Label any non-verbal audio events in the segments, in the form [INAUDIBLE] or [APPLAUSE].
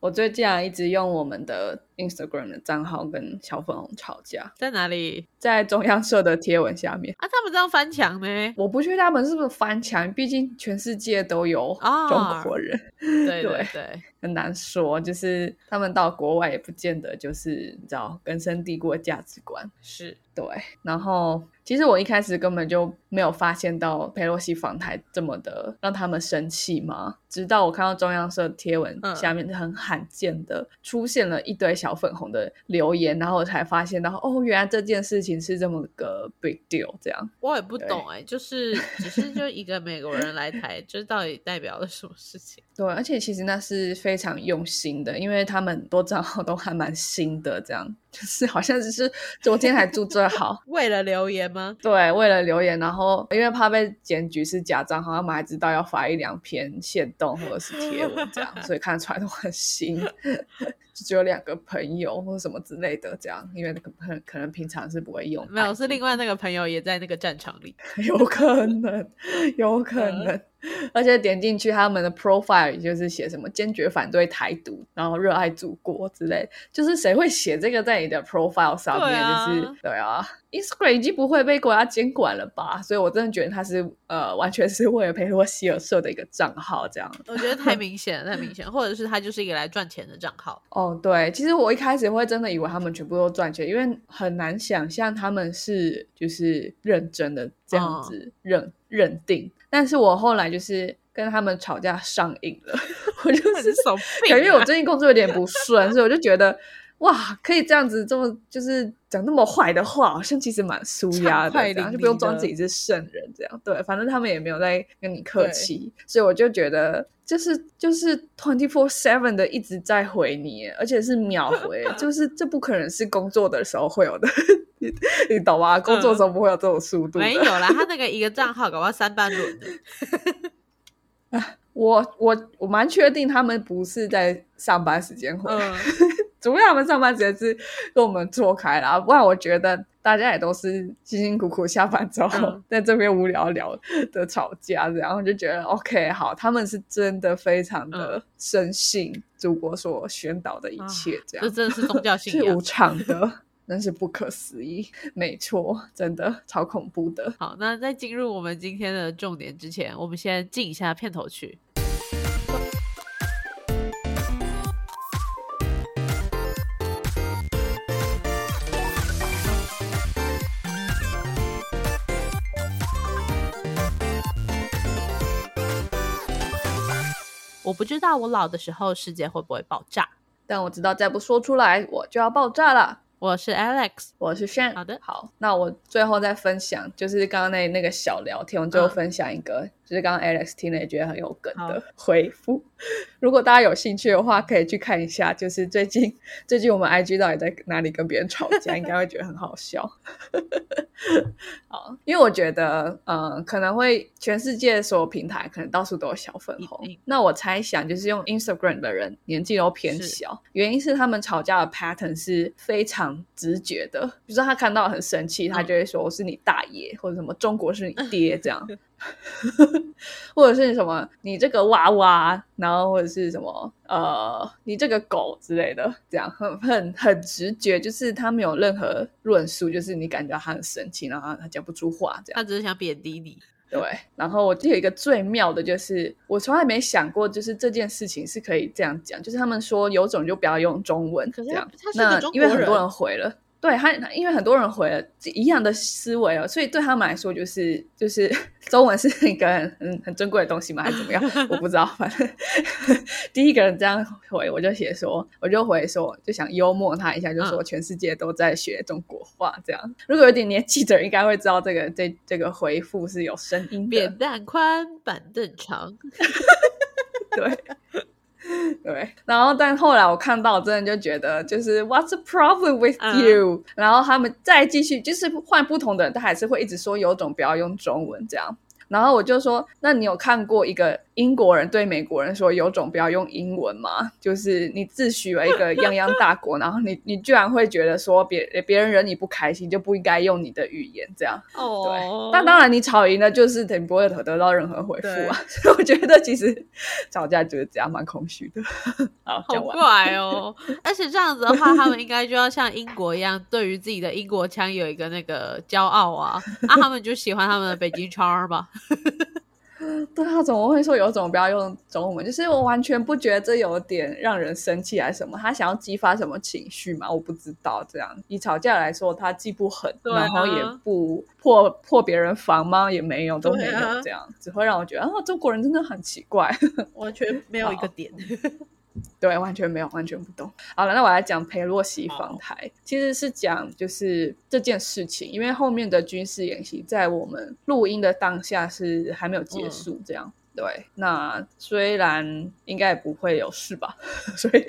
我最近啊一直用我们的 Instagram 的账号跟小粉红吵架，在哪里在中央社的贴文下面。啊？他们这样翻墙呢？我不确定他们是不是翻墙，毕竟全世界都有啊中国人，[LAUGHS] 对对对，很难说。就是他们到国外也不见得就是你知道根深蒂固的价值观。是对，然后其实我一开始根本就没有发现到佩洛西访台这么的让他们生气嘛，直到我看到中央社贴文嗯下面很罕见的出现了一堆小粉红的留言，然后我才发现到哦，原来这件事情是这么个 big deal，这样。我也不懂哎、就是只是就一个美国人来台，[LAUGHS] 这到底代表了什么事情？对，而且其实那是非常用心的，因为他们很多账号都还蛮新的，这样就是好像只是昨天才注册好，[LAUGHS] 为了留言吗？对，为了留言，然后因为怕被检举是假账号，他们还知道要发一两篇线动或者是贴文这样，所以看得出来都很新，[LAUGHS] 就只有两个朋友或者什么之类的这样，因为可能可能平常是不会用，没有，是另外那个朋友也在那个战场里。[LAUGHS] 有可能，有可能。而且点进去，他们的 profile 就是写什么坚决反对台独，然后热爱祖国之类，就是谁会写这个在你的 profile 上面？啊就是对啊，Instagram 已经不会被国家监管了吧？所以我真的觉得他是呃，完全是为了佩洛西而设的一个账号这样。我觉得太 [LAUGHS] 明显了，太明显，或者是他就是一个来赚钱的账号。哦，对，其实我一开始会真的以为他们全部都赚钱，因为很难想象他们是就是认真的这样子认、认定。但是我后来就是跟他们吵架上瘾了，[LAUGHS] 我就是手病、因为我最近工作有点不顺，所以我就觉得哇，可以这样子这么就是讲那么坏的话，好像其实蛮舒压的，畅快这样就不用装自己是圣人这样。对，反正他们也没有在跟你客气，所以我就觉得就是就是 twenty four seven 的一直在回你，而且是秒回，[LAUGHS] 就是这不可能是工作的时候会有的，[LAUGHS] 你你懂吗？工作的时候不会有这种速度的。没有啦，他那个一个账号搞到三班轮的。[LAUGHS] 我我我蛮确定他们不是在上班时间回，嗯，除非他们上班时间是跟我们错开啦，不然我觉得大家也都是辛辛苦苦下班之后、嗯 [LAUGHS] 在这边无聊聊的吵架，然后就觉得 OK 好，他们是真的非常的深信祖国所宣导的一切，这样、这真的是宗教信仰 [LAUGHS] 是无。常的，真是不可思议，没错，真的超恐怖的。好，那在进入我们今天的重点之前，我们先进一下片头曲。我不知道我老的时候世界会不会爆炸。但我知道再不说出来，我就要爆炸了。我是 Alex，我是 Shan。好的好，那我最后再分享，就是刚刚那那个小聊天，我最后嗯分享一个，就是刚刚 Alex 听了也觉得很有梗的回复。如果大家有兴趣的话，可以去看一下，就是最近最近我们 IG 到底在哪里跟别人吵架，[LAUGHS] 应该会觉得很好笑。[LAUGHS] 好，因为我觉得，嗯，可能会全世界所有平台可能到处都有小粉红。那我猜想，就是用 Instagram 的人年纪都偏小，原因是他们吵架的 pattern 是非常直觉的。比如说他看到很生气，他就会说我是你大爷，或者什么中国是你爹这样。[LAUGHS] 或者是什么你这个娃娃，然后或者是什么呃你这个狗之类的，这样很很很直觉，就是他没有任何论述，就是你感觉他很生气，然后他讲不出话这样。他只是想贬低你。对，然后我记得有一个最妙的就是，我从来没想过，就是这件事情是可以这样讲，就是他们说有种就不要用中文，可是这样那因为很多人回了。对他，因为很多人回了一样的思维哦，所以对他们来说，就是就是中文是一个很很很珍贵的东西嘛？还是怎么样？我不知道，反正第一个人这样回，我就写说，我就回说，就想幽默他一下，就说嗯全世界都在学中国话，这样。如果有点年纪的人，应该会知道这个这这个回复是有声音的扁，担宽，板凳长。[LAUGHS] 对。[LAUGHS] 对，然后但后来我看到，真的就觉得就是 What's the problem with 嗯 you？、然后他们再继续，就是换不同的人，他还是会一直说有种不要用中文这样。然后我就说，那你有看过一个英国人对美国人说有种不要用英文嘛，[LAUGHS] 就是你自诩为一个泱泱大国，然后你 [LAUGHS] 你居然会觉得说别别人惹你不开心就不应该用你的语言这样。哦，对，但当然你吵赢了就是等于不会得到任何回复啊，[LAUGHS] 所以我觉得其实吵架就是这样，蛮空虚的。好，好怪哦，而且这样子的话，他们应该就要像英国一样，对于自己的英国腔有一个那个骄傲啊，啊，他们就喜欢他们的北京腔吧。[LAUGHS] 对啊，怎么会说有种不要用中文？就是我完全不觉得这有点让人生气还是什么？他想要激发什么情绪嘛？我不知道。这样以吵架来说，他既不狠，然后也不破破别人房吗？也没有，都没有这样，只会让我觉得啊，中国人真的很奇怪，[LAUGHS] 完全没有一个点。对，完全没有，完全不懂。好了，那我来讲裴洛西访台，其实是讲就是这件事情，因为后面的军事演习在我们录音的当下是还没有结束，这样。对，那虽然应该也不会有事吧，[LAUGHS] 所以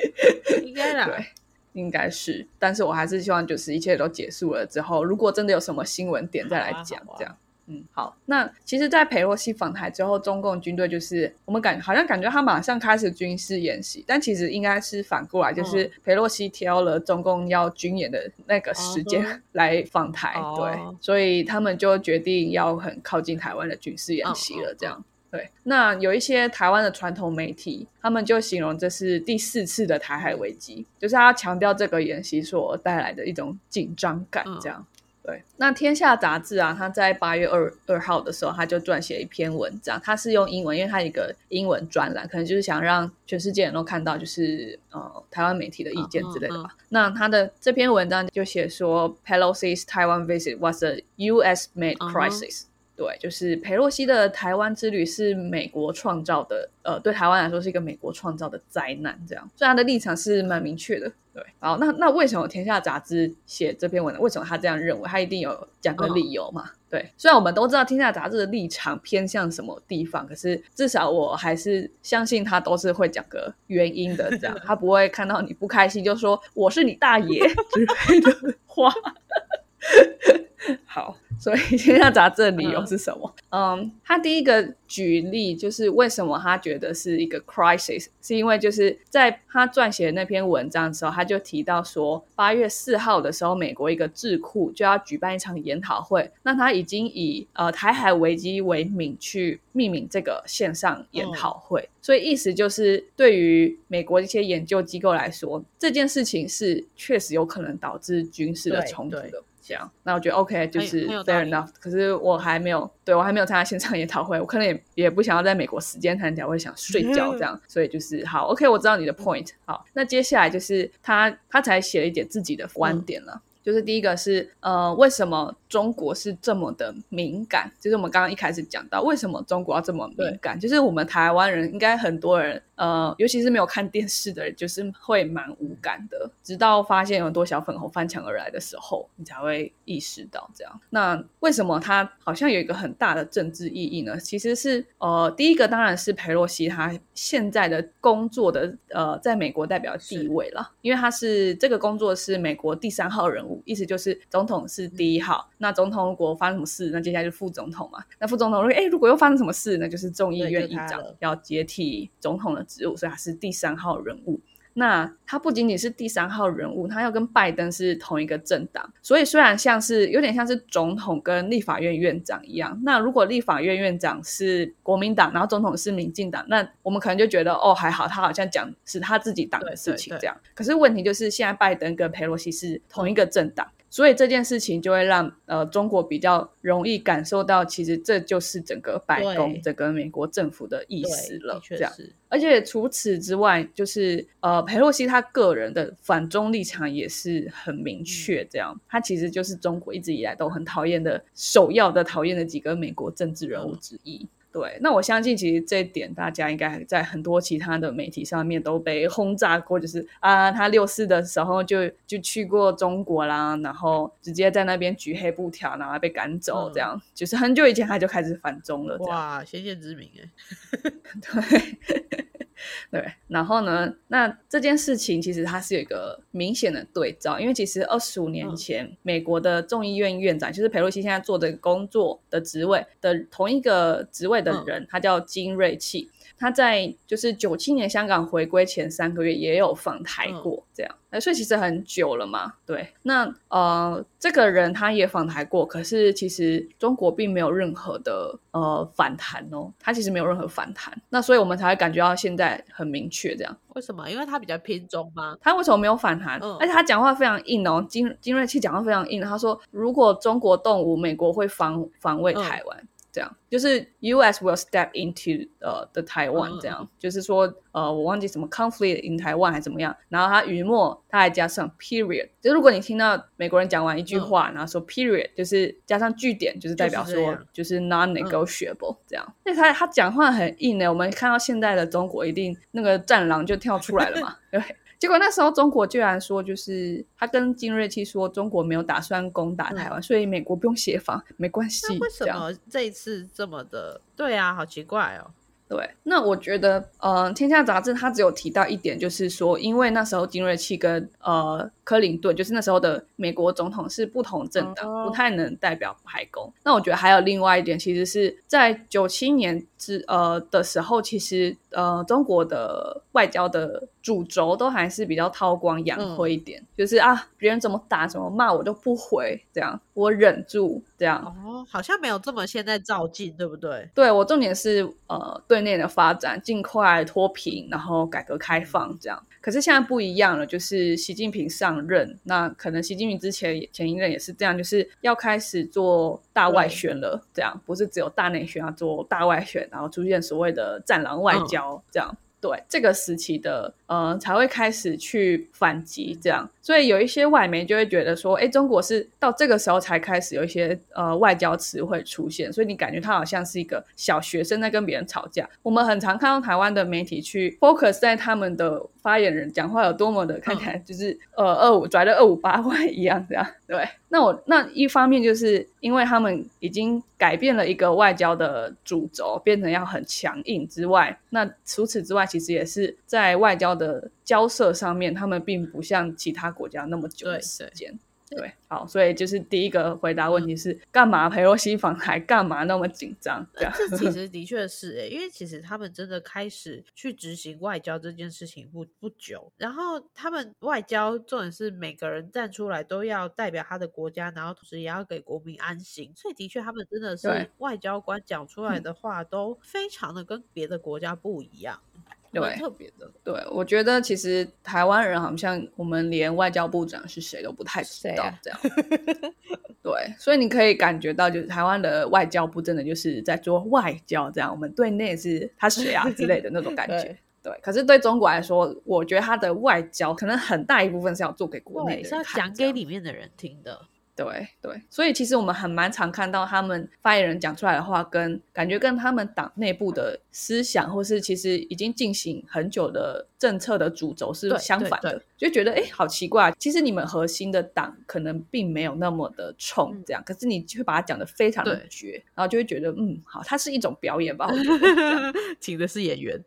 应该啦，[LAUGHS] 对，应该是，但是我还是希望就是一切都结束了之后，如果真的有什么新闻点再来讲，这样。嗯，好。那其实，在佩洛西访台之后，中共军队就是我们感好像感觉他马上开始军事演习，但其实应该是反过来，就是佩洛西挑了中共要军演的那个时间 [LAUGHS] 来访台，对，所以他们就决定要很靠近台湾的军事演习了。这样，对。那有一些台湾的传统媒体，他们就形容这是第四次的台海危机，就是他强调这个演习所带来的一种紧张感，这样。对，那《天下》杂志啊，他在八月二二号的时候，他就撰写一篇文章，他是用英文，因为他一个英文专栏，可能就是想让全世界人都看到，就是呃台湾媒体的意见之类的吧。那他的这篇文章就写说，Pelosi's Taiwan visit was a U.S.-made crisis。对，就是佩洛西的台湾之旅是美国创造的，呃，对台湾来说是一个美国创造的灾难，这样，所以他的立场是蛮明确的。对，好，那那为什么天下杂志写这篇文章？为什么他这样认为？他一定有讲个理由嘛？对，虽然我们都知道天下杂志的立场偏向什么地方，可是至少我还是相信他都是会讲个原因的，这样，[LAUGHS] 他不会看到你不开心就说我是你大爷之类的话。[LAUGHS] 好。所以 [LAUGHS] 天下杂志的理由是什么？嗯，他第一个举例就是为什么他觉得是一个 crisis，是因为就是在他撰写那篇文章的时候，他就提到说，八月四号的时候，美国一个智库就要举办一场研讨会，那他已经以呃台海危机为名去命名这个线上研讨会，所以意思就是对于美国一些研究机构来说，这件事情是确实有可能导致军事的冲突的。这样，那我觉得 OK，就是 fair enough。可是我还没有，对我还没有参加线上研讨会，我可能也也不想要在美国时间参加，会想睡觉这样。[LAUGHS] 所以就是好 OK，我知道你的 point。好，那接下来就是他他才写了一点自己的观点了。就是第一个是呃，为什么中国是这么的敏感？就是我们刚刚一开始讲到，为什么中国要这么敏感？就是我们台湾人应该很多人呃，尤其是没有看电视的人，就是会蛮无感的。直到发现有很多小粉红翻墙而来的时候，你才会意识到这样。那为什么它好像有一个很大的政治意义呢？其实是呃，第一个当然是佩洛西他现在的工作的呃，在美国代表地位了，因为他是这个工作是美国第三号人物。意思就是总统是第一号，那总统如果发生什么事，那接下来就副总统嘛。那副总统如果哎，如果又发生什么事，那就是众议院议长要接替总统的职务，所以他是第三号人物。那他不仅仅是第三号人物，他要跟拜登是同一个政党，所以虽然像是有点像是总统跟立法院院长一样。那如果立法院院长是国民党，然后总统是民进党，那我们可能就觉得哦还好，他好像讲是他自己党的事情这样。可是问题就是现在拜登跟佩洛西是同一个政党。所以这件事情就会让呃中国比较容易感受到，其实这就是整个白宫、整个美国政府的意思了。这样，而且除此之外，就是呃佩洛西他个人的反中立场也是很明确。这样，他其实就是中国一直以来都很讨厌的首要的讨厌的几个美国政治人物之一。对，那我相信其实这一点大家应该在很多其他的媒体上面都被轰炸过，就是啊，他六四的时候就就去过中国啦，然后直接在那边举黑布条，然后被赶走，这样就是很久以前他就开始反中了。哇，先见之明哎，[LAUGHS] 对。[LAUGHS] 对，然后呢？那这件事情其实它是有一个明显的对照，因为其实二十五年前，美国的众议院院长就是佩洛西现在做的工作的职位的同一个职位的人，他叫金瑞气。他在就是九七年香港回归前三个月也有访台过，这样，哎，所以其实很久了嘛。对，那呃，这个人他也访台过，可是其实中国并没有任何的呃反弹哦，他其实没有任何反弹，那所以我们才会感觉到现在很明确这样。为什么？因为他比较偏中吗？他为什么没有反弹？而且他讲话非常硬哦，金金瑞气讲话非常硬。他说，如果中国动武，美国会防防卫台湾。这样就是 U.S. will step into 呃 the Taiwan 这样，就是说呃我忘记什么 conflict in Taiwan 还怎么样，然后他语末他还加上 period，就如果你听到美国人讲完一句话，然后说 period，就是加上句点，就是代表说就是 non-negotiable 这样。那他他讲话很硬呢，我们看到现在的中国一定那个战狼就跳出来了嘛，[LAUGHS] 对。结果那时候中国居然说，就是他跟金瑞期说，中国没有打算攻打台湾，所以美国不用协防，没关系。为什么这一次这么的？对啊，好奇怪哦。对，那我觉得，呃，《天下杂志》它只有提到一点，就是说，因为那时候金瑞气跟呃克林顿，就是那时候的美国总统是不同政党，不太能代表白宫。那我觉得还有另外一点，其实是在九七年之呃的时候，其实呃中国的外交的主轴都还是比较韬光养晦一点，就是啊，别人怎么打怎么骂我都不回，这样我忍住，这样哦，好像没有这么现在照进，对不对？对我重点是呃对。内的发展，尽快脱贫，然后改革开放，这样。可是现在不一样了，就是习近平上任，那可能习近平之前前一任也是这样，就是要开始做大外宣了，这样不是只有大内宣，要做大外宣，然后出现所谓的战狼外交，这样。对这个时期的，呃，才会开始去反击，这样。所以有一些外媒就会觉得说，哎，中国是到这个时候才开始有一些呃外交词汇出现，所以你感觉他好像是一个小学生在跟别人吵架。我们很常看到台湾的媒体去 focus 在他们的发言人讲话有多么的看起来就是呃二五拽的二五八万一样这样。对，那我那一方面就是因为他们已经改变了一个外交的主轴，变成要很强硬之外，那除此之外，其实也是在外交的。交涉上面，他们并不像其他国家那么久的时间。对，好，所以就是第一个回答问题是干嘛？佩洛西访台干嘛那么紧张？这其 [LAUGHS] 实的确是哎，因为其实他们真的开始去执行外交这件事情不不久，然后他们外交重点是每个人站出来都要代表他的国家，然后同时也要给国民安心。所以的确，他们真的是外交官讲出来的话都非常的跟别的国家不一样。对，特别的。对，我觉得其实台湾人好像我们连外交部长是谁都不太知道，这样。[LAUGHS] 对，所以你可以感觉到，就是台湾的外交部真的就是在做外交，这样。我们对内是他谁啊之类的那种感觉。[LAUGHS] 对，可是对中国来说，我觉得他的外交可能很大一部分是要做给国内的，是要讲给里面的人听的。对对，所以其实我们很蛮常看到他们发言人讲出来的话，跟感觉跟他们党内部的思想，或是其实已经进行很久的政策的主轴是相反的，就觉得哎，好奇怪。其实你们核心的党可能并没有那么的冲这样，可是你会把它讲的非常的绝，然后就会觉得嗯，好，它是一种表演吧。我觉得 [LAUGHS] 请的是演员。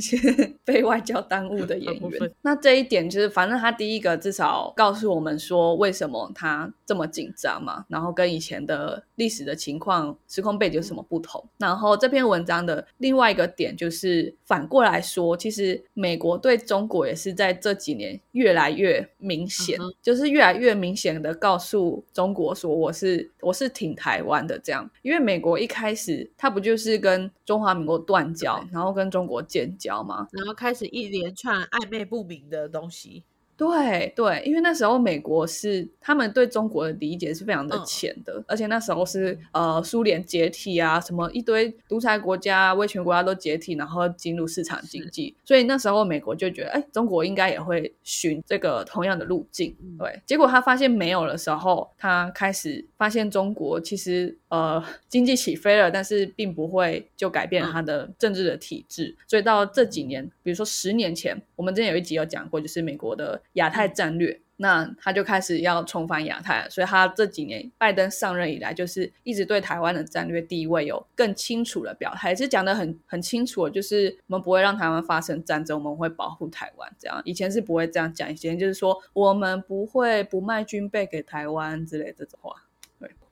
[LAUGHS] 被外交耽误的 [LAUGHS] 演员，那这一点就是，反正他第一个至少告诉我们说，为什么他这么紧张嘛，然后跟以前的历史的情况、时空背景有什么不同。然后这篇文章的另外一个点就是，反过来说，其实美国对中国也是在这几年越来越明显，就是越来越明显的告诉中国说，我是我是挺台湾的这样。因为美国一开始他不就是跟中华民国断交，然后跟中国建。交吗？然后开始一连串暧昧不明的东西。对对，因为那时候美国是他们对中国的理解是非常的浅的，而且那时候是呃苏联解体啊，什么一堆独裁国家、威权国家都解体，然后进入市场经济，所以那时候美国就觉得，哎，中国应该也会循这个同样的路径。对，结果他发现没有的时候，他开始发现中国其实呃经济起飞了，但是并不会就改变他的政治的体制，所以到这几年，比如说十年前，我们之前有一集有讲过，就是美国的。亚太战略，那他就开始要重返亚太了，所以他这几年拜登上任以来，就是一直对台湾的战略地位有更清楚的表态，也是讲的很很清楚，就是我们不会让台湾发生战争，我们会保护台湾。这样以前是不会这样讲，以前就是说我们不会不卖军备给台湾之类这种话。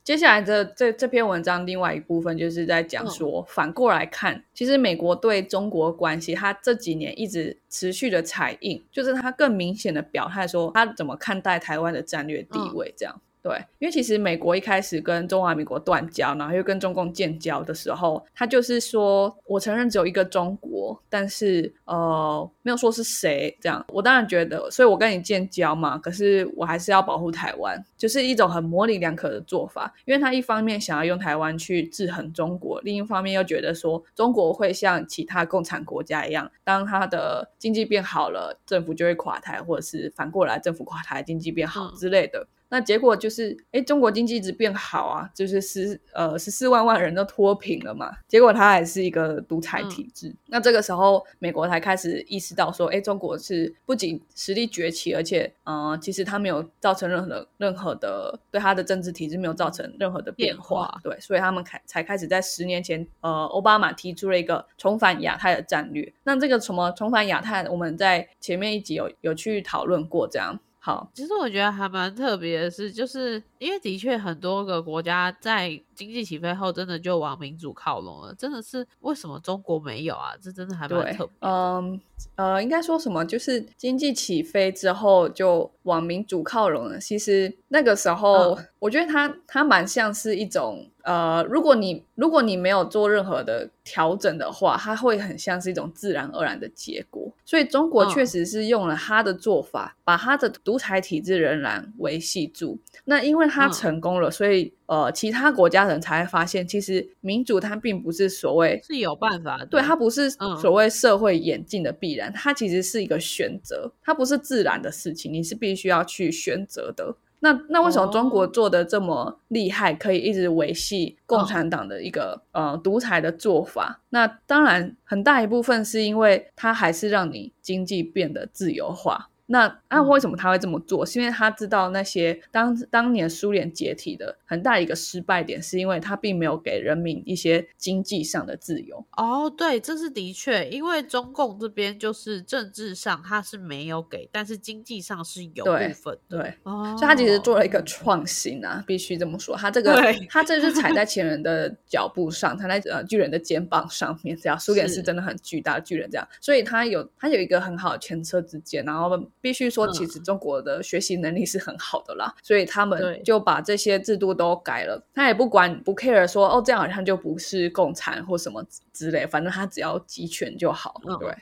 对，接下来的这这篇文章另外一部分就是在讲说，反过来看，其实美国对中国关系，它这几年一直持续的采印，就是它更明显的表态说，它怎么看待台湾的战略地位这样。对，因为其实美国一开始跟中华民国断交，然后又跟中共建交的时候，他就是说我承认只有一个中国，但是呃没有说是谁这样。我当然觉得，所以我跟你建交嘛，可是我还是要保护台湾，就是一种很模棱两可的做法。因为他一方面想要用台湾去制衡中国，另一方面又觉得说中国会像其他共产国家一样，当他的经济变好了，政府就会垮台，或者是反过来政府垮台，经济变好之类的。那结果就是，哎，中国经济一直变好啊，就是十呃十四万万人都脱贫了嘛。结果它还是一个独裁体制。那这个时候，美国才开始意识到说，哎，中国是不仅实力崛起，而且，嗯，其实它没有造成任何的任何的对它的政治体制没有造成任何的变化。对，所以他们开才开始在十年前，呃，奥巴马提出了一个重返亚太的战略。那这个什么重返亚太，我们在前面一集有有去讨论过，这样。好，其实我觉得还蛮特别的是，就是因为的确很多个国家在经济起飞后，真的就往民主靠拢了。真的是为什么中国没有啊？这真的还蛮特别。嗯呃，应该说什么？就是经济起飞之后就往民主靠拢了。其实那个时候，我觉得它它蛮像是一种。呃，如果你如果你没有做任何的调整的话，它会很像是一种自然而然的结果。所以中国确实是用了他的做法，把他的独裁体制仍然维系住。那因为他成功了，所以呃，其他国家人才会发现，其实民主它并不是所谓是有办法，对它不是所谓社会演进的必然，它其实是一个选择，它不是自然的事情，你是必须要去选择的。那那为什么中国做的这么厉害，可以一直维系共产党的一个呃独裁的做法？那当然很大一部分是因为它还是让你经济变得自由化。那那为什么他会这么做？是因为他知道那些当当年苏联解体的很大一个失败点，是因为他并没有给人民一些经济上的自由。哦，对，这是的确，因为中共这边就是政治上他是没有给，但是经济上是有部分。对，所以他其实做了一个创新啊，必须这么说。他这个他这是踩在 [LAUGHS] 前人的脚步上，踩在呃巨人的肩膀上面，这样苏联是真的很巨大的巨人，这样，所以他有他有一个很好的前车之鉴，然后。必须说，其实中国的学习能力是很好的啦，所以他们就把这些制度都改了。他也不管不 care 说哦，这样好像就不是共产或什么之类，反正他只要集权就好。对。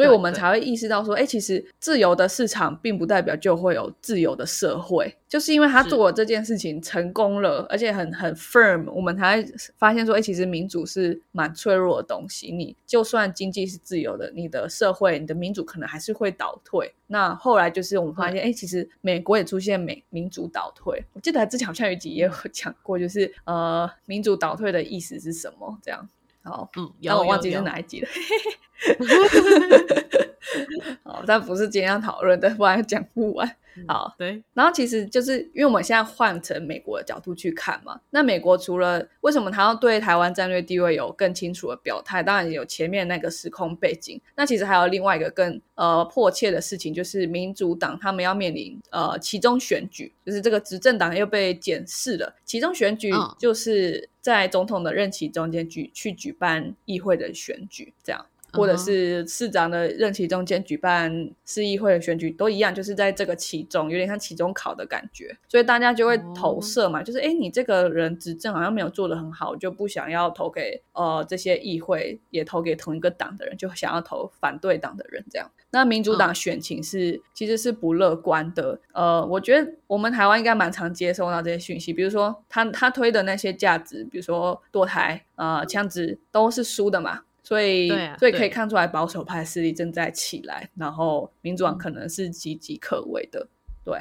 所以我们才会意识到说，哎，其实自由的市场并不代表就会有自由的社会，就是因为他做了这件事情成功了，而且很很 firm，我们才会发现说，哎，其实民主是蛮脆弱的东西。你就算经济是自由的，你的社会、你的民主可能还是会倒退。那后来就是我们发现，哎，其实美国也出现美民主倒退。我记得之前好像有集也有讲过，就是呃，民主倒退的意思是什么？这样。好，嗯，但我忘记是哪一集了。[LAUGHS] 好，但不是今天要讨论的，不然讲不完。好，对。然后其实就是因为我们现在换成美国的角度去看嘛，那美国除了为什么他要对台湾战略地位有更清楚的表态，当然有前面那个时空背景。那其实还有另外一个更呃迫切的事情，就是民主党他们要面临呃其中选举，就是这个执政党又被检视了。其中选举就是在总统的任期中间举去举办议会的选举，这样。或者是市长的任期中间举办市议会的选举都一样，就是在这个其中有点像期中考的感觉，所以大家就会投射嘛，就是哎，你这个人执政好像没有做的很好，就不想要投给呃这些议会，也投给同一个党的人，就想要投反对党的人这样。那民主党选情是其实是不乐观的，呃，我觉得我们台湾应该蛮常接收到这些讯息，比如说他他推的那些价值，比如说堕胎、呃枪支都是输的嘛。所以，所以可以看出来，保守派势力正在起来，然后民主党可能是岌岌可危的，对。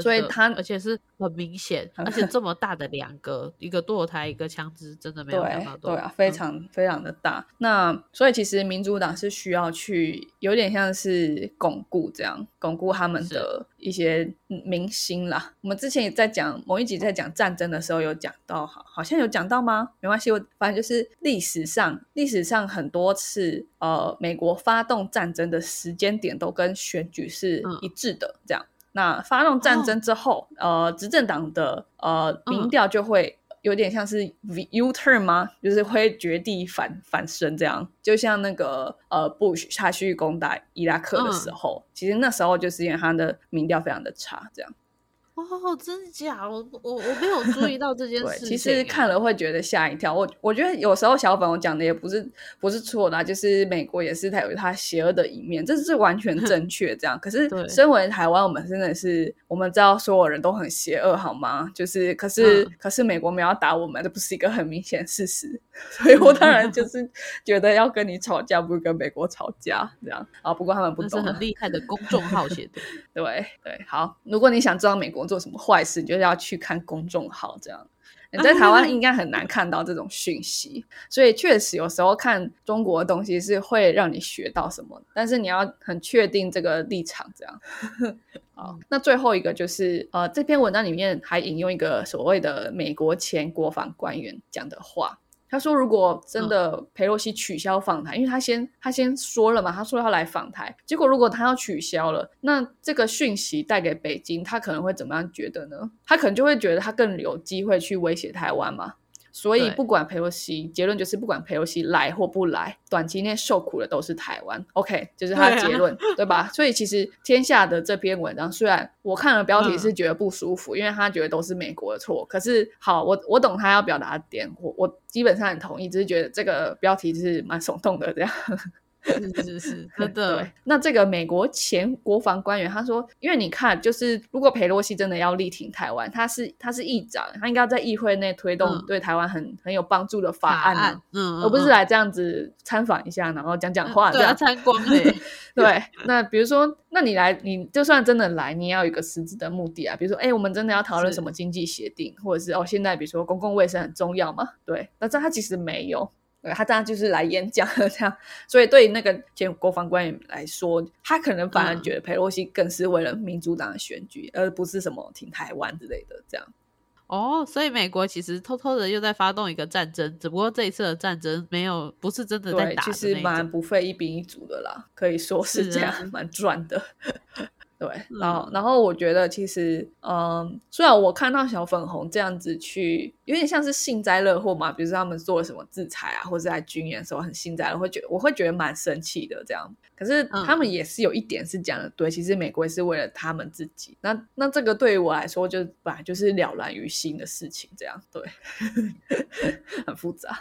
所以他而且是很明显，而且这么大的两个，一个堕胎，一个枪支，真的没有想到对啊，非常非常的大。那所以其实民主党是需要去有点像是巩固这样，巩固他们的一些民心啦。我们之前也在讲某一集在讲战争的时候有讲到，好好像有讲到吗？没关系，我反正就是历史上历史上很多次，呃，美国发动战争的时间点都跟选举是一致的，这样。那发动战争之后，呃，执政党的呃民调就会有点像是 U turn 吗？就是会绝地反反身这样，就像那个呃 Bush 他去攻打伊拉克的时候，其实那时候就是因为他的民调非常的差，这样。哦，真假？我我我没有注意到这件事情。其实看了会觉得吓一跳。我我觉得有时候小粉我讲的也不是不是错的，就是美国也是它有它邪恶的一面，这是完全正 [LAUGHS] 确。这样，可是身为台湾，我们真的是我们知道所有人都很邪恶，好吗？就是可是可是美国没有打我们，这不是一个很明显事实。[LAUGHS] 所以我当然就 [LAUGHS] 是觉得要跟你吵架，不如跟美国吵架这样啊。不过他们不懂，很厉害的公众号写的。对对，好，如果你想知道美国。做什么坏事，你就要去看公众号。这样你在台湾应该很难看到这种讯息，所以确实有时候看中国的东西是会让你学到什么，但是你要很确定这个立场。这样 [LAUGHS] 好，那最后一个就是呃，这篇文章里面还引用一个所谓的美国前国防官员讲的话。他说：“如果真的佩洛西取消访台，因为他先他先说了嘛，他说要来访台。结果如果他要取消了，那这个讯息带给北京，他可能会怎么样觉得呢？他可能就会觉得他更有机会去威胁台湾嘛。”所以不管佩洛西，结论就是不管佩洛西来或不来，短期内受苦的都是台湾。OK，就是他的结论，对吧？所以其实天下的这篇文章，虽然我看了标题是觉得不舒服，因为他觉得都是美国的错。可是好，我我懂他要表达的点，我我基本上很同意，只是觉得这个标题是蛮耸动的这样。是是是，真 [LAUGHS] 的。那这个美国前国防官员他说，因为你看，就是如果佩洛西真的要力挺台湾，他是他是议长，他应该在议会内推动对台湾很很有帮助的法案，嗯，而不是来这样子参访一下，然后讲讲话，对，参观。[LAUGHS] 对，那比如说，那你来，你就算真的来，你也要有一个实质的目的啊，比如说，哎，我们真的要讨论什么经济协定，或者是哦，现在比如说公共卫生很重要嘛？对，那这他其实没有。他当然就是来演讲的这样，所以对那个前国防官员来说，他可能反而觉得佩洛西更是为了民主党的选举，而不是什么挺台湾之类的这样。哦，所以美国其实偷偷的又在发动一个战争，只不过这一次的战争没有不是真的在打，其实蛮不费一兵一卒的啦，可以说是这样，蛮赚的。对，然后然后我觉得其实，嗯，虽然我看到小粉红这样子去，有点像是幸灾乐祸嘛，比如说他们做了什么制裁啊，或者在军演的时候很幸灾乐祸，会觉我会觉得蛮生气的这样。可是他们也是有一点是讲的对，其实美国是为了他们自己。那那这个对于我来说，就本来就是了然于心的事情，这样对，[LAUGHS] 很复杂。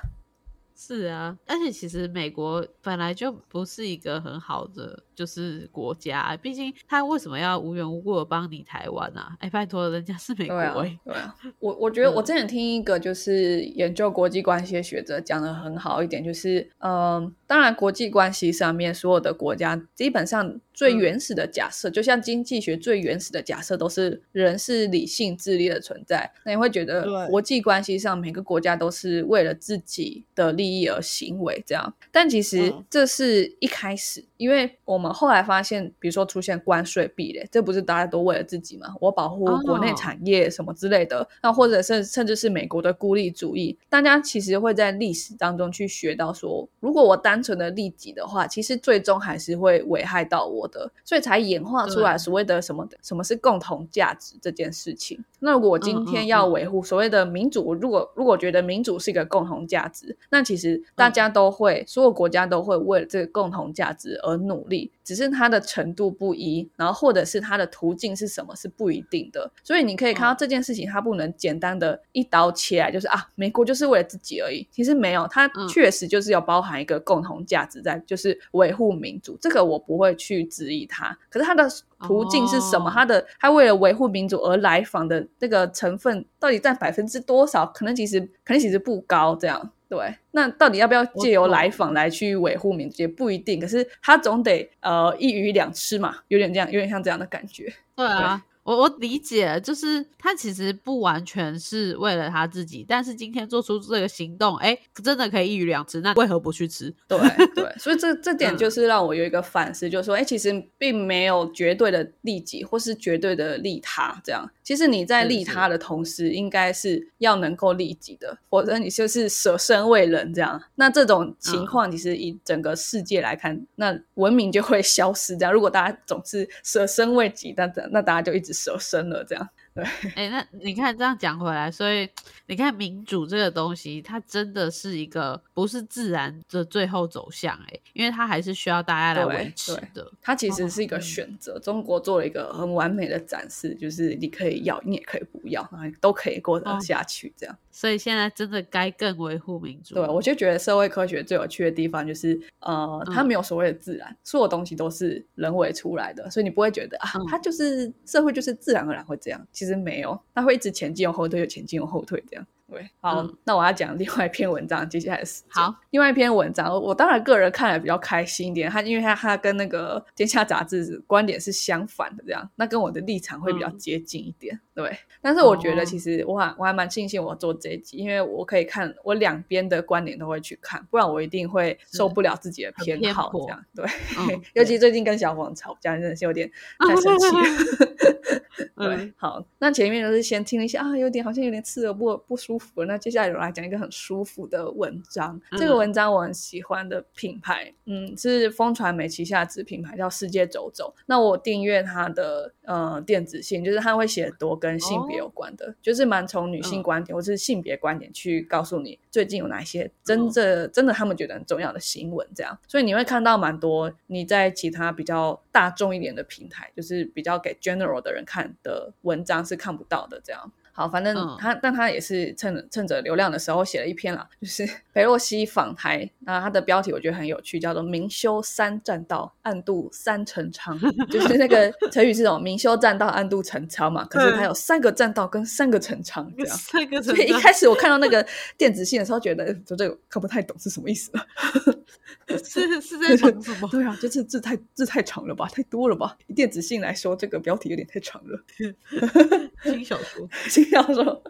是啊，而且其实美国本来就不是一个很好的就是国家，毕竟他为什么要无缘无故的帮你台湾啊？哎，拜托，人家是美国。对啊，[LAUGHS] 我我觉得我之前听一个就是研究国际关系的学者讲的很好一点，就是嗯，当然国际关系上面所有的国家基本上最原始的假设，就像经济学最原始的假设都是人是理性智力的存在，那你会觉得国际关系上每个国家都是为了自己的利益。而行为这样，但其实这是一开始，因为我们后来发现，比如说出现关税壁垒，这不是大家都为了自己吗？我保护国内产业什么之类的，那或者甚甚至是美国的孤立主义，大家其实会在历史当中去学到说，如果我单纯的利己的话，其实最终还是会危害到我的，所以才演化出来所谓的什么什么是共同价值这件事情。那如果我今天要维护所谓的民主，如果如果觉得民主是一个共同价值，那其实。大家都会，所有国家都会为了这个共同价值而努力，只是它的程度不一，然后或者是它的途径是什么是不一定的。所以你可以看到这件事情，它不能简单的一刀切来，就是啊，美国就是为了自己而已。其实没有，它确实就是要包含一个共同价值在，就是维护民主。这个我不会去质疑它，可是它的途径是什么？它的它为了维护民主而来访的那个成分到底占百分之多少？可能其实可能其实不高，这样。对，那到底要不要借由来访来去维护民主也不一定，可是他总得呃一鱼两吃嘛，有点这样，有点像这样的感觉。对啊。我我理解，就是他其实不完全是为了他自己，但是今天做出这个行动，哎，真的可以一鱼两吃，那为何不去吃？对对，所以这这点就是让我有一个反思，就是说，哎，其实并没有绝对的利己或是绝对的利他，这样，其实你在利他的同时，应该是要能够利己的，否则你就是舍身为人这样。那这种情况，其实以整个世界来看，那文明就会消失。这样，如果大家总是舍身为己，那那大家就一直。舍身了，这样。对，哎，那你看这样讲回来，所以你看民主这个东西，它真的是一个不是自然的最后走向，哎，因为它还是需要大家来维持的。它其实是一个选择。中国做了一个很完美的展示，就是你可以要，你也可以不要，都可以过得下去，这样。所以现在真的该更维护民主。对，我就觉得社会科学最有趣的地方就是，呃，它没有所谓的自然，所有东西都是人为出来的，所以你不会觉得啊，它就是社会就是自然而然会这样。其实没有，他会一直前进又后退，又前进又后退这样。对，好，那我要讲另外一篇文章，接下来是好，另外一篇文章，我当然个人看来比较开心一点，他因为他他跟那个天下杂志观点是相反的，这样，那跟我的立场会比较接近一点，对。但是我觉得其实我还我还蛮庆幸我做这一集，因为我可以看我两边的观点都会去看，不然我一定会受不了自己的偏好这样。对，尤其最近跟小黄吵架，真的是有点 [LAUGHS] 太生气了。[LAUGHS] 对，好，那前面就是先听一下啊，有点好像有点刺耳不不舒服。那接下来我来讲一个很舒服的文章。这个文章我很喜欢的品牌，嗯，是风传媒旗下子品牌，叫世界走走。那我订阅它的呃电子信，就是他会写多跟性别有关的，就是蛮从女性观点或是性别观点去告诉你最近有哪些真正真的他们觉得很重要的新闻，这样。所以你会看到蛮多你在其他比较大众一点的平台，就是比较给 general 的人看的文章是看不到的，这样。好，反正他，但他也是趁趁着流量的时候写了一篇啦，就是裴洛西访台。那他的标题我觉得很有趣，叫做“明修三栈道，暗度三陈仓 [LAUGHS] ”，就是那个成语是种“明修栈道，暗度陈仓”嘛。可是他有三个栈道跟三个陈仓这样。三个所以一开始我看到那个电子信的时候，觉得就这个看不太懂是什么意思。[LAUGHS] 是是在讲什么？对啊，就是字太字太长了吧，太多了吧？电子信来说，这个标题有点太长了。[LAUGHS] [LAUGHS] 新小说。要说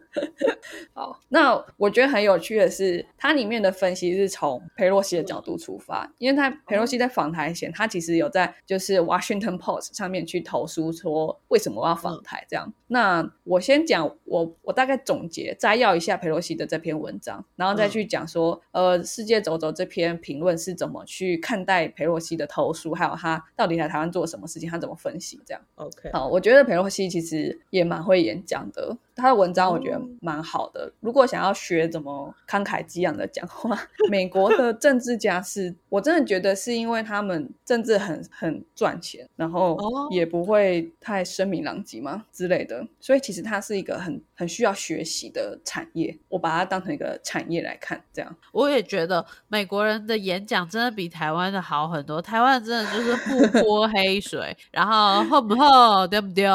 好，那我觉得很有趣的是，它里面的分析是从佩洛西的角度出发，因为他佩洛西在访台前，他其实有在就是 Washington Post 上面去投诉说为什么我要访台这样。那我先讲我我大概总结摘要一下佩洛西的这篇文章，然后再去讲说呃世界走走这篇评论是怎么去看待佩洛西的投诉，还有他到底在台湾做了什么事情，他怎么分析这样。OK，好，我觉得佩洛西其实也蛮会演讲的。他的文章我觉得蛮好的。如果想要学怎么慷慨激昂的讲话，美国的 [LAUGHS] 政治家是我真的觉得是因为他们政治很很赚钱，然后也不会太声名狼藉嘛之类的，所以其实它是一个很很需要学习的产业。我把它当成一个产业来看，这样我也觉得美国人的演讲真的比台湾的好很多。台湾真的就是不 [LAUGHS] 泼黑水，然后 [LAUGHS] 厚不厚，丢不丢，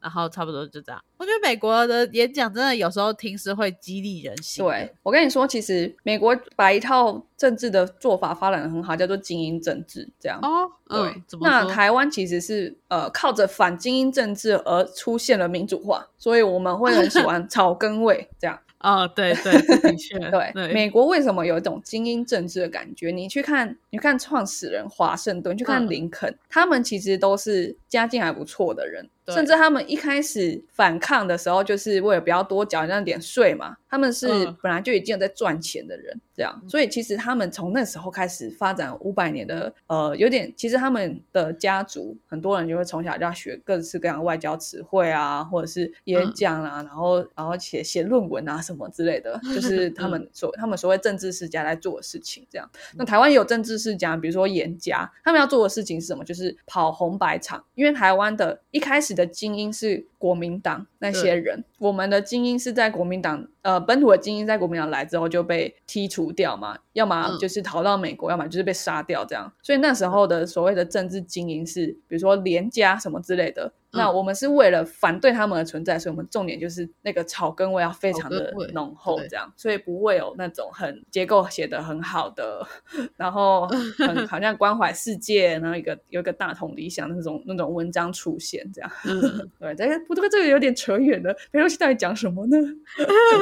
然后差不多就这样。我觉得美国的演讲真的有时候听是会激励人心。对我跟你说，其实美国把一套政治的做法发展的很好，叫做精英政治，这样。哦，对。那台湾其实是呃靠着反精英政治而出现了民主化，所以我们会很喜欢 [LAUGHS] 草根味这样。啊，对对，的确，[LAUGHS] 对。美国为什么有一种精英政治的感觉？你去看，你看创始人华盛顿，去看林肯，他们其实都是家境还不错的人。甚至他们一开始反抗的时候，就是为了不要多缴那点税嘛。他们是本来就已经有在赚钱的人，这样，所以其实他们从那时候开始发展五百年的，呃，有点，其实他们的家族很多人就会从小就要学各式各样的外交词汇啊，或者是演讲啊，然后然后写写论文啊什么之类的，[LAUGHS] 就是他们所他们所谓政治世家在做的事情。这样，那台湾也有政治世家，比如说严家，他们要做的事情是什么？就是跑红白场，因为台湾的一开始的精英是国民党那些人，我们的精英是在国民党。呃，本土的精英在国民党来之后就被剔除掉嘛，要么就是逃到美国，要么就是被杀掉这样。所以那时候的所谓的政治精英是，比如说连家什么之类的。那我们是为了反对他们的存在，所以我们重点就是那个草根味要非常的浓厚，这样，所以不会有那种很结构写的很好的，[LAUGHS] 然后很 [LAUGHS] 好像关怀世界，然后一个有一个大同理想那种那种文章出现，这样。[LAUGHS] 对，但是不过这个有点扯远了，裴洛西到底讲什么呢？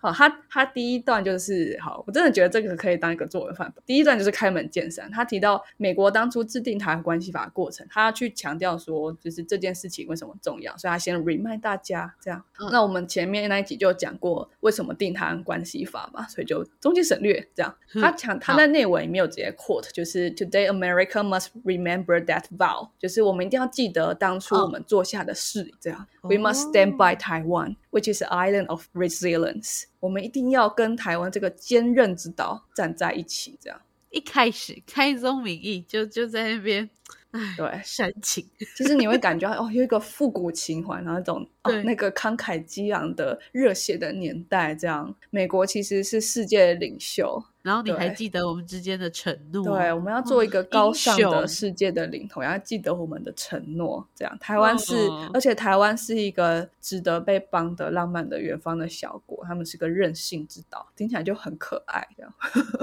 好，他他第一段就是好，我真的觉得这个可以当一个作文范本。第一段就是开门见山，他提到美国当初制定台湾关系法的过程，他要去强调说，就是这件事情为什么重要，所以他先 remind 大家这样。那我们前面那一集就讲过为什么定台湾关系法嘛，所以就中间省略这样。他强他在内文里面有直接 quote，就是 Today America must remember that vow，就是我们一定要记得当初我们做下的事，这样。We must stand by Taiwan, which is an island of resilience. 我们一定要跟台湾这个坚韧之岛站在一起。这样，一开始开宗明义就就在那边，哎，对，煽情。其实你会感觉哦，有一个复古情怀，然后那种哦那个慷慨激昂的热血的年代。这样，美国其实是世界领袖。然后你还记得我们之间的承诺？对，我们要做一个高尚的世界的领头，要记得我们的承诺。这样，台湾是，而且台湾是一个值得被帮的浪漫的远方的小国，他们是个任性之岛，听起来就很可爱。这样，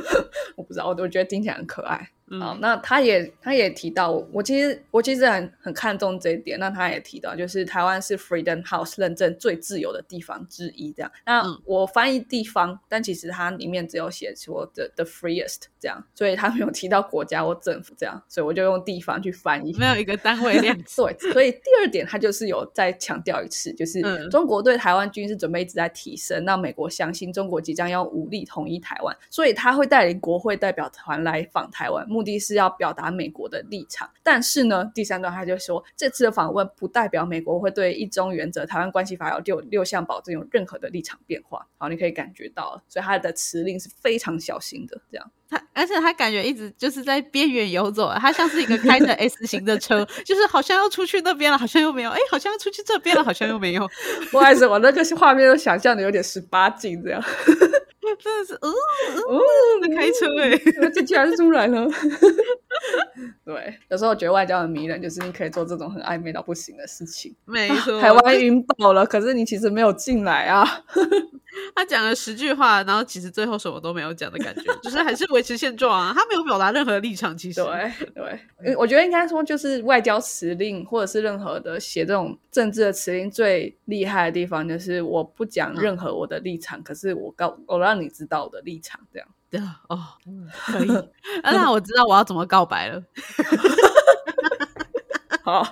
[LAUGHS] 我不知道，我我觉得听起来很可爱。好，那他也他也提到，我其实我其实很很看重这一点。那他也提到，就是台湾是 Freedom House 认证最自由的地方之一。这样，那我翻译地方，但其实它里面只有写说。的 the freest 这样，所以它没有提到国家或政府这样，所以我就用地方去翻译，没有一个单位量。[LAUGHS] 对，所以第二点他就是有再强调一次，就是中国对台湾军事准备一直在提升，那美国相信中国即将要武力统一台湾，所以他会带领国会代表团来访台湾，目的是要表达美国的立场。但是呢，第三段他就说，这次的访问不代表美国会对一中原则、台湾关系法有六六项保证有任何的立场变化。好，你可以感觉到，所以他的辞令是非常小心。的这样，他而且他感觉一直就是在边缘游走，他像是一个开着 [LAUGHS] S 型的车，就是好像要出去那边了，好像又没有，哎，好像要出去这边了，好像又没有。[LAUGHS] 不好意思，我那个画面都想象的有点十八禁这样，[LAUGHS] 真的是，哦哦，在开车哎，这居然是出来了。对，有时候我觉得外交很迷人，就是你可以做这种很暧昧到不行的事情。没错，台湾晕爆了，可是你其实没有进来啊。他讲了十句话，然后其实最后什么都没有讲的感觉，就是还是维持现状啊。他没有表达任何立场，其实对对，我觉得应该说就是外交辞令或者是任何的写这种政治的辞令最厉害的地方，就是我不讲任何我的立场，可是我告我让你知道我的立场，这样对哦，可以。[LAUGHS] 那我知道我要怎么告白了。[LAUGHS] 好，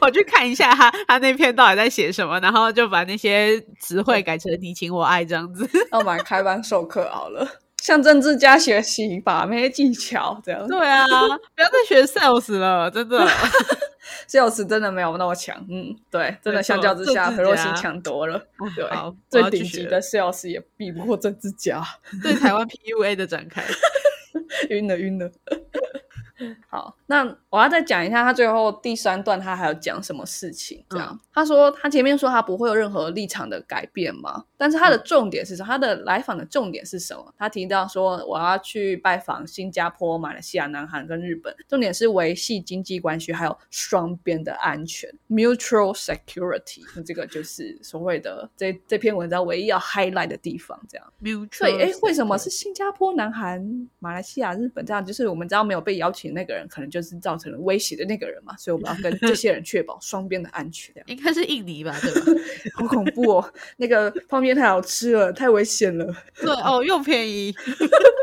我去看一下他他那篇到底在写什么，然后就把那些词汇改成“你情我爱”这样子。那我们开班授课好了，向政治家学习把妹技巧，这样。对啊，不要再学 sales 了，真的，[LAUGHS] sales 真的没有那么强。嗯，对，真的相较之下，何若曦强多了。对，最顶级的 sales 也比不过政治家。对台湾 PUA 的展开，晕 [LAUGHS] 了晕了。好，那我要再讲一下他最后第三段，他还要讲什么事情？这样，他说他前面说他不会有任何立场的改变嘛，但是他的重点是什么？他的来访的重点是什么？他提到说我要去拜访新加坡、马来西亚、南韩跟日本，重点是维系经济关系，还有双边的安全 （mutual security）。那这个就是所谓的这这篇文章唯一要 highlight 的地方。这样，mutual 所以哎，为什么是新加坡、南韩、马来西亚、日本？这样就是我们知道没有被邀请。那个人可能就是造成了威胁的那个人嘛，所以我们要跟这些人确保 [LAUGHS] 双边的安全。应该是印尼吧，对吧？[LAUGHS] 好恐怖哦！那个泡面太好吃了，太危险了。对哦，又便宜。[LAUGHS]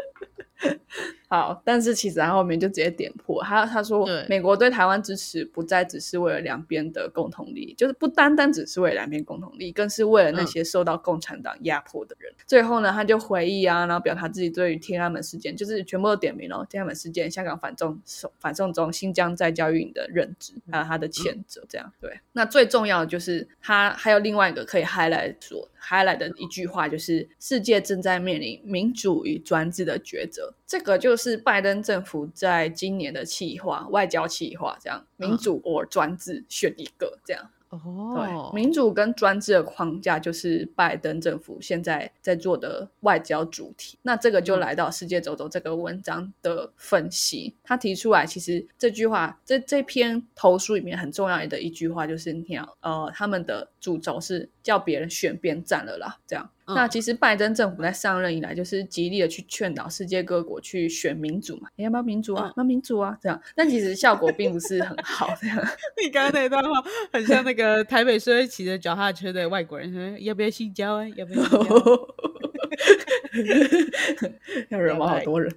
好，但是其实他后面就直接点破，他他说，美国对台湾支持不再只是为了两边的共同利益，就是不单单只是为了两边共同利益，更是为了那些受到共产党压迫的人。最后呢，他就回忆啊，然后表达自己对于天安门事件，就是全部都点名了天安门事件、香港反送反送中、新疆在教育营的认知，还有他的谴责。这样对，那最重要的就是他还有另外一个可以 highlight 说 highlight 的一句话，就是世界正在面临民主与专制的抉择。这个就是拜登政府在今年的企划，外交企划，这样民主或专制选一个，这样。哦，对，民主跟专制的框架就是拜登政府现在在做的外交主题。那这个就来到世界走走这个文章的分析，他提出来，其实这句话这这篇投书里面很重要的一句话就是，你要呃，他们的主轴是叫别人选边站了啦，这样。那其实拜登政府在上任以来，就是极力的去劝导世界各国去选民主嘛，你要不要民主啊？要民主啊？这样，但其实效果并不是很好。这样，[LAUGHS] 你刚刚那段话很像那个台北市会骑着脚踏车的外国人，说要不要性交啊？要不要？[LAUGHS] [LAUGHS] 要人吗好多人。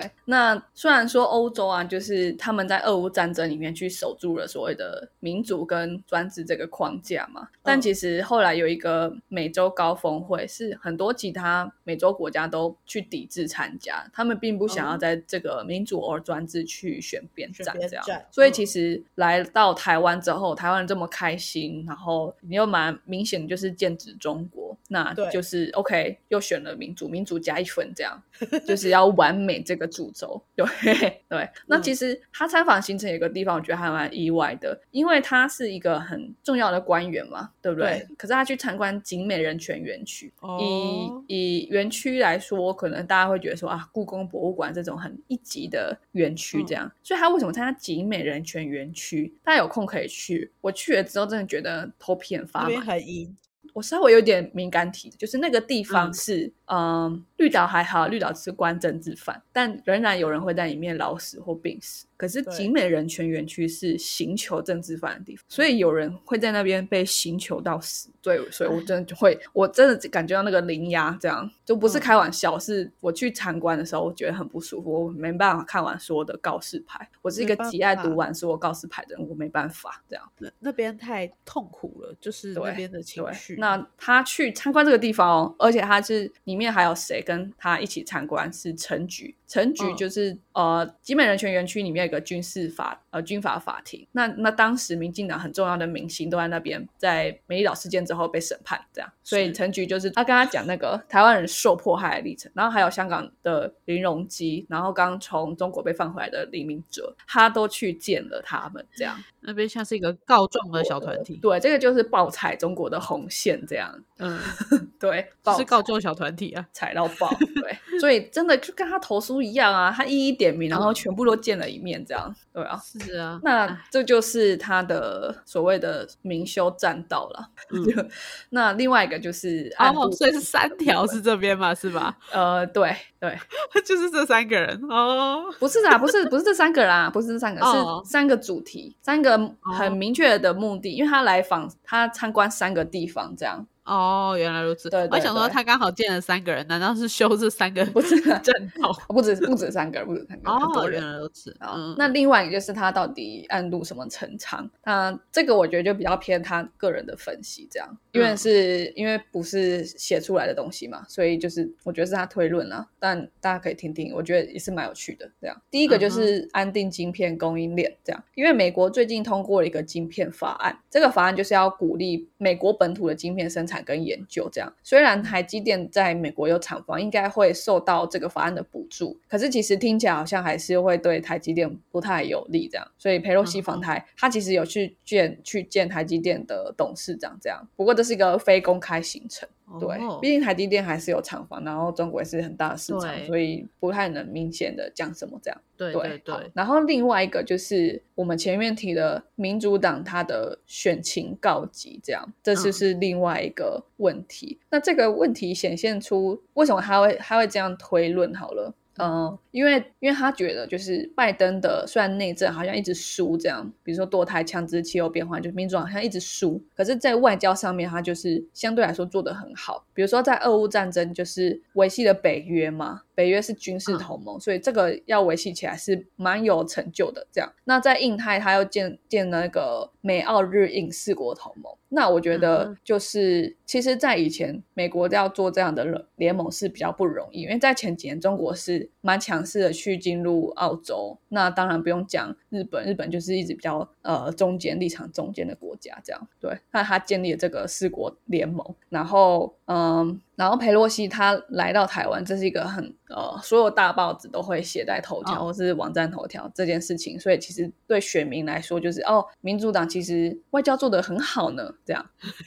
对，那虽然说欧洲啊，就是他们在俄乌战争里面去守住了所谓的民主跟专制这个框架嘛，但其实后来有一个美洲高峰会，是很多其他美洲国家都去抵制参加，他们并不想要在这个民主 or 专制去选边站这样。所以其实来到台湾之后，台湾人这么开心，然后你又蛮明显就是剑指中国，那就是 OK，又选了民主，民主加一分这样，[LAUGHS] 就是要完美这个主轴。对 [LAUGHS] 对，那其实他参访行程有个地方，我觉得还蛮意外的，因为他是一个很重要的官员嘛，对不对？可是他去参观景美人权园区，以以园区来说，可能大家会觉得说啊，故宫博物馆这种很一级的园区这样，所以他为什么参加景美人权园区？大家有空可以去。我去了之后，真的觉得头皮很发麻，很阴。我稍微有点敏感体，就是那个地方是，嗯，绿岛还好，绿岛是关政治犯，但仍然有人会在里面老死或病死。可是景美人权园区是刑求政治犯的地方，所以有人会在那边被刑求到死。对，所以我真的就会，我真的感觉到那个灵压，这样就不是开玩笑。是我去参观的时候，我觉得很不舒服，我没办法看完所有的告示牌。我是一个极爱读完所有告示牌的人，我没办法这样。那那边太痛苦了，就是那边的情绪。那他去参观这个地方，哦而且他是里面还有谁跟他一起参观？是陈菊。陈局就是呃，集美人权园区里面有个军事法呃军法法庭。那那当时民进党很重要的明星都在那边，在美丽岛事件之后被审判，这样。所以陈局就是他跟他讲那个台湾人受迫害的历程，然后还有香港的林荣基，然后刚从中国被放回来的李明哲，他都去见了他们，这样。那边像是一个告状的小团体。对，这个就是爆踩中国的红线，这样。嗯，[LAUGHS] 对，是告状小团体啊，踩到爆。对，所以真的就跟他投诉一样啊，他一一点名，然后全部都见了一面，这样。对啊，是啊。那这就是他的所谓的明修栈道了。[LAUGHS] 那另外一个就是哦，所以是三条是这边嘛，是吧？[LAUGHS] 呃，对对，[LAUGHS] 就是这三个人哦。不是啊，不是不是这三个人啊，不是这三个，是三个主题，三个很明确的目的，因为他来访，他参观三个地方，这样。哦，原来如此。对我想说，他刚好见了三个人，难道是修这三个不是正道？不止不止三个人，不止三个人。哦，原来如此。那另外一个就是他到底暗度什么陈仓？那这个我觉得就比较偏他个人的分析，这样，因为是因为不是写出来的东西嘛，所以就是我觉得是他推论啊。但大家可以听听，我觉得也是蛮有趣的。这样，第一个就是安定晶片供应链，这样，因为美国最近通过了一个晶片法案，这个法案就是要鼓励美国本土的晶片生产。跟研究这样，虽然台积电在美国有厂房，应该会受到这个法案的补助，可是其实听起来好像还是会对台积电不太有利。这样，所以佩洛西访台，他其实有去见去见台积电的董事长，这样。不过这是一个非公开行程。对，毕竟台积电还是有厂房，然后中国也是很大的市场，所以不太能明显的讲什么这样。对对对。然后另外一个就是我们前面提的民主党他的选情告急，这样，这就是另外一个问题。那这个问题显现出为什么他会他会这样推论？好了。嗯，因为因为他觉得就是拜登的虽然内政好像一直输这样，比如说堕胎、枪支、气候变化，就是民主好像一直输，可是，在外交上面他就是相对来说做得很好。比如说在俄乌战争，就是维系了北约嘛。北约是军事同盟，所以这个要维系起来是蛮有成就的。这样，那在印太，他又建建那个美澳日印四国同盟。那我觉得就是，其实，在以前，美国要做这样的联盟是比较不容易，因为在前几年，中国是蛮强势的去进入澳洲。那当然不用讲日本，日本就是一直比较呃中间立场中间的国家。这样，对，那他建立了这个四国联盟，然后嗯。然后佩洛西他来到台湾，这是一个很呃，所有大报纸都会写在头条或是网站头条这件事情，所以其实对选民来说，就是哦，民主党其实外交做得很好呢，这样。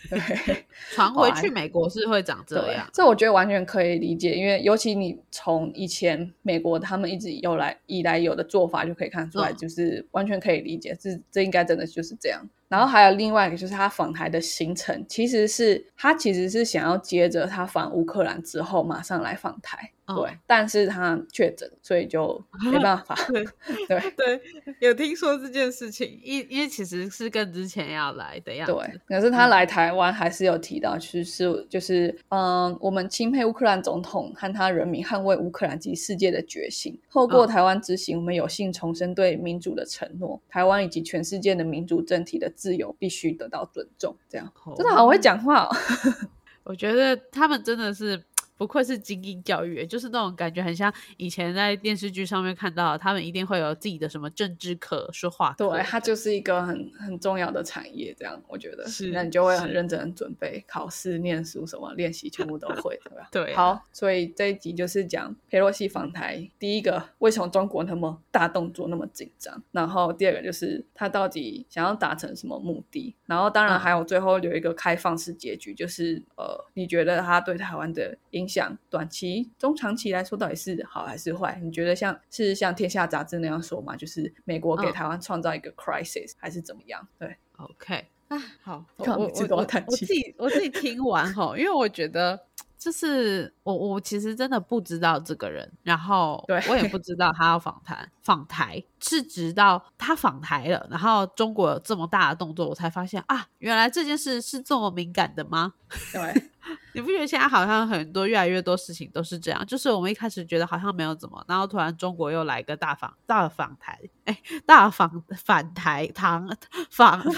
对，[LAUGHS] 传回去美国是会长这样，这我觉得完全可以理解，因为尤其你从以前美国他们一直有来以来有的做法就可以看出来，就是完全可以理解，这这应该真的就是这样。然后还有另外一个，就是他访台的行程，其实是他其实是想要接着他访乌克兰之后马上来访台。对，但是他确诊，所以就 [LAUGHS] 没办法。对对对，有听说这件事情，因因为其实是跟之前要来的样子。对，可是他来台湾还是有提到，其实就是嗯，我们钦佩乌克兰总统和他人民捍卫乌克兰及世界的决心。透过台湾执行，我们有幸重申对民主的承诺。台湾以及全世界的民主政体的自由必须得到尊重。这样真的好会讲话哦。[LAUGHS] 我觉得他们真的是。不愧是精英教育，就是那种感觉，很像以前在电视剧上面看到，他们一定会有自己的什么政治课、说话课。对，它就是一个很很重要的产业，这样我觉得。是，那你就会很认真准备考试、念书什么，练习全部都会，对吧？[LAUGHS] 对。好，所以这一集就是讲佩洛西访台，第一个为什么中国那么大动作那么紧张，然后第二个就是他到底想要达成什么目的，然后当然还有最后有一个开放式结局，就是呃，你觉得他对台湾的影想短期、中长期来说，到底是好还是坏？你觉得像是像《天下杂志》那样说嘛？就是美国给台湾创造一个 crisis，还是怎么样？对，OK，啊，好，我我我自己我自己听完哈，因为我觉得。就是我，我其实真的不知道这个人，然后我也不知道他要访谈访台，是直到他访台了，然后中国有这么大的动作，我才发现啊，原来这件事是这么敏感的吗？[LAUGHS] 对，[LAUGHS] 你不觉得现在好像很多越来越多事情都是这样？就是我们一开始觉得好像没有怎么，然后突然中国又来个大访大访台，哎，大访反台堂访。[LAUGHS]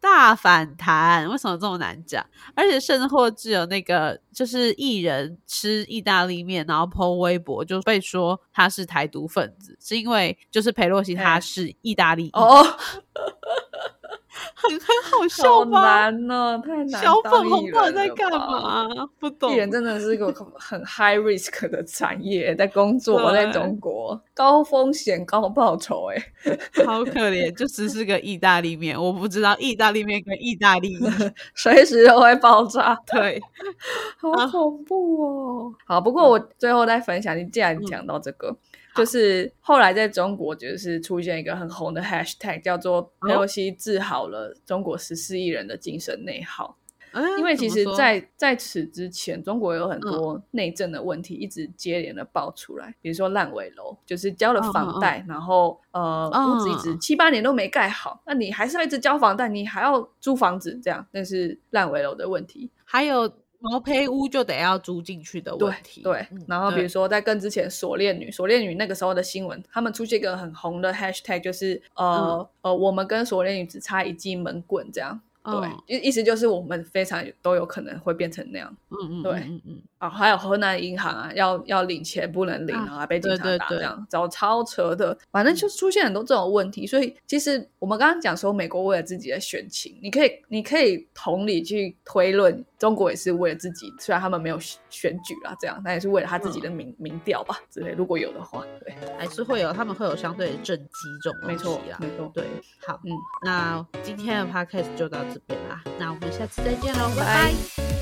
大反弹，为什么这么难讲？而且甚或只有那个，就是艺人吃意大利面，然后 po 微博就被说他是台独分子，是因为就是裴洛西他是意大利哦。很很好笑吗？难呢，太难。小粉红到底在干嘛？不懂。艺人真的是一个很 high risk 的产业，在工作，在中国高风险高报酬，哎，好可怜，就只是个意大利面。我不知道意大利面跟意大利 [LAUGHS] [LAUGHS] 随时都会爆炸，[LAUGHS] 对，好恐怖哦。好，不过我最后再分享，你既然讲到这个。就是后来在中国，就是出现一个很红的 hashtag，叫做佩洛西治好了中国十四亿人的精神内耗。因为其实，在在此之前，中国有很多内政的问题一直接连的爆出来，比如说烂尾楼，就是交了房贷，然后呃屋子一直七八年都没盖好，那你还是要一直交房贷，你还要租房子，这样那是烂尾楼的问题。还有。毛坯屋就得要租进去的问题。对，然后比如说在更之前，锁链女，锁链女那个时候的新闻，他们出现一个很红的 hashtag，就是呃呃，我们跟锁链女只差一记门棍这样。对，意意思就是我们非常都有可能会变成那样。嗯嗯，对，嗯嗯。啊，还有河南银行啊，要要领钱不能领啊，被警察打这样，找超扯的，反正就出现很多这种问题。所以其实我们刚刚讲说，美国为了自己的选情，你可以你可以同理去推论，中国也是为了自己，虽然他们没有选举啦，这样，但也是为了他自己的民民调吧之类。如果有的话，对，还是会有，他们会有相对的政绩这种没错没错，对。好，嗯，那今天的 podcast 就到这边啦，那我们下次再见喽，拜拜。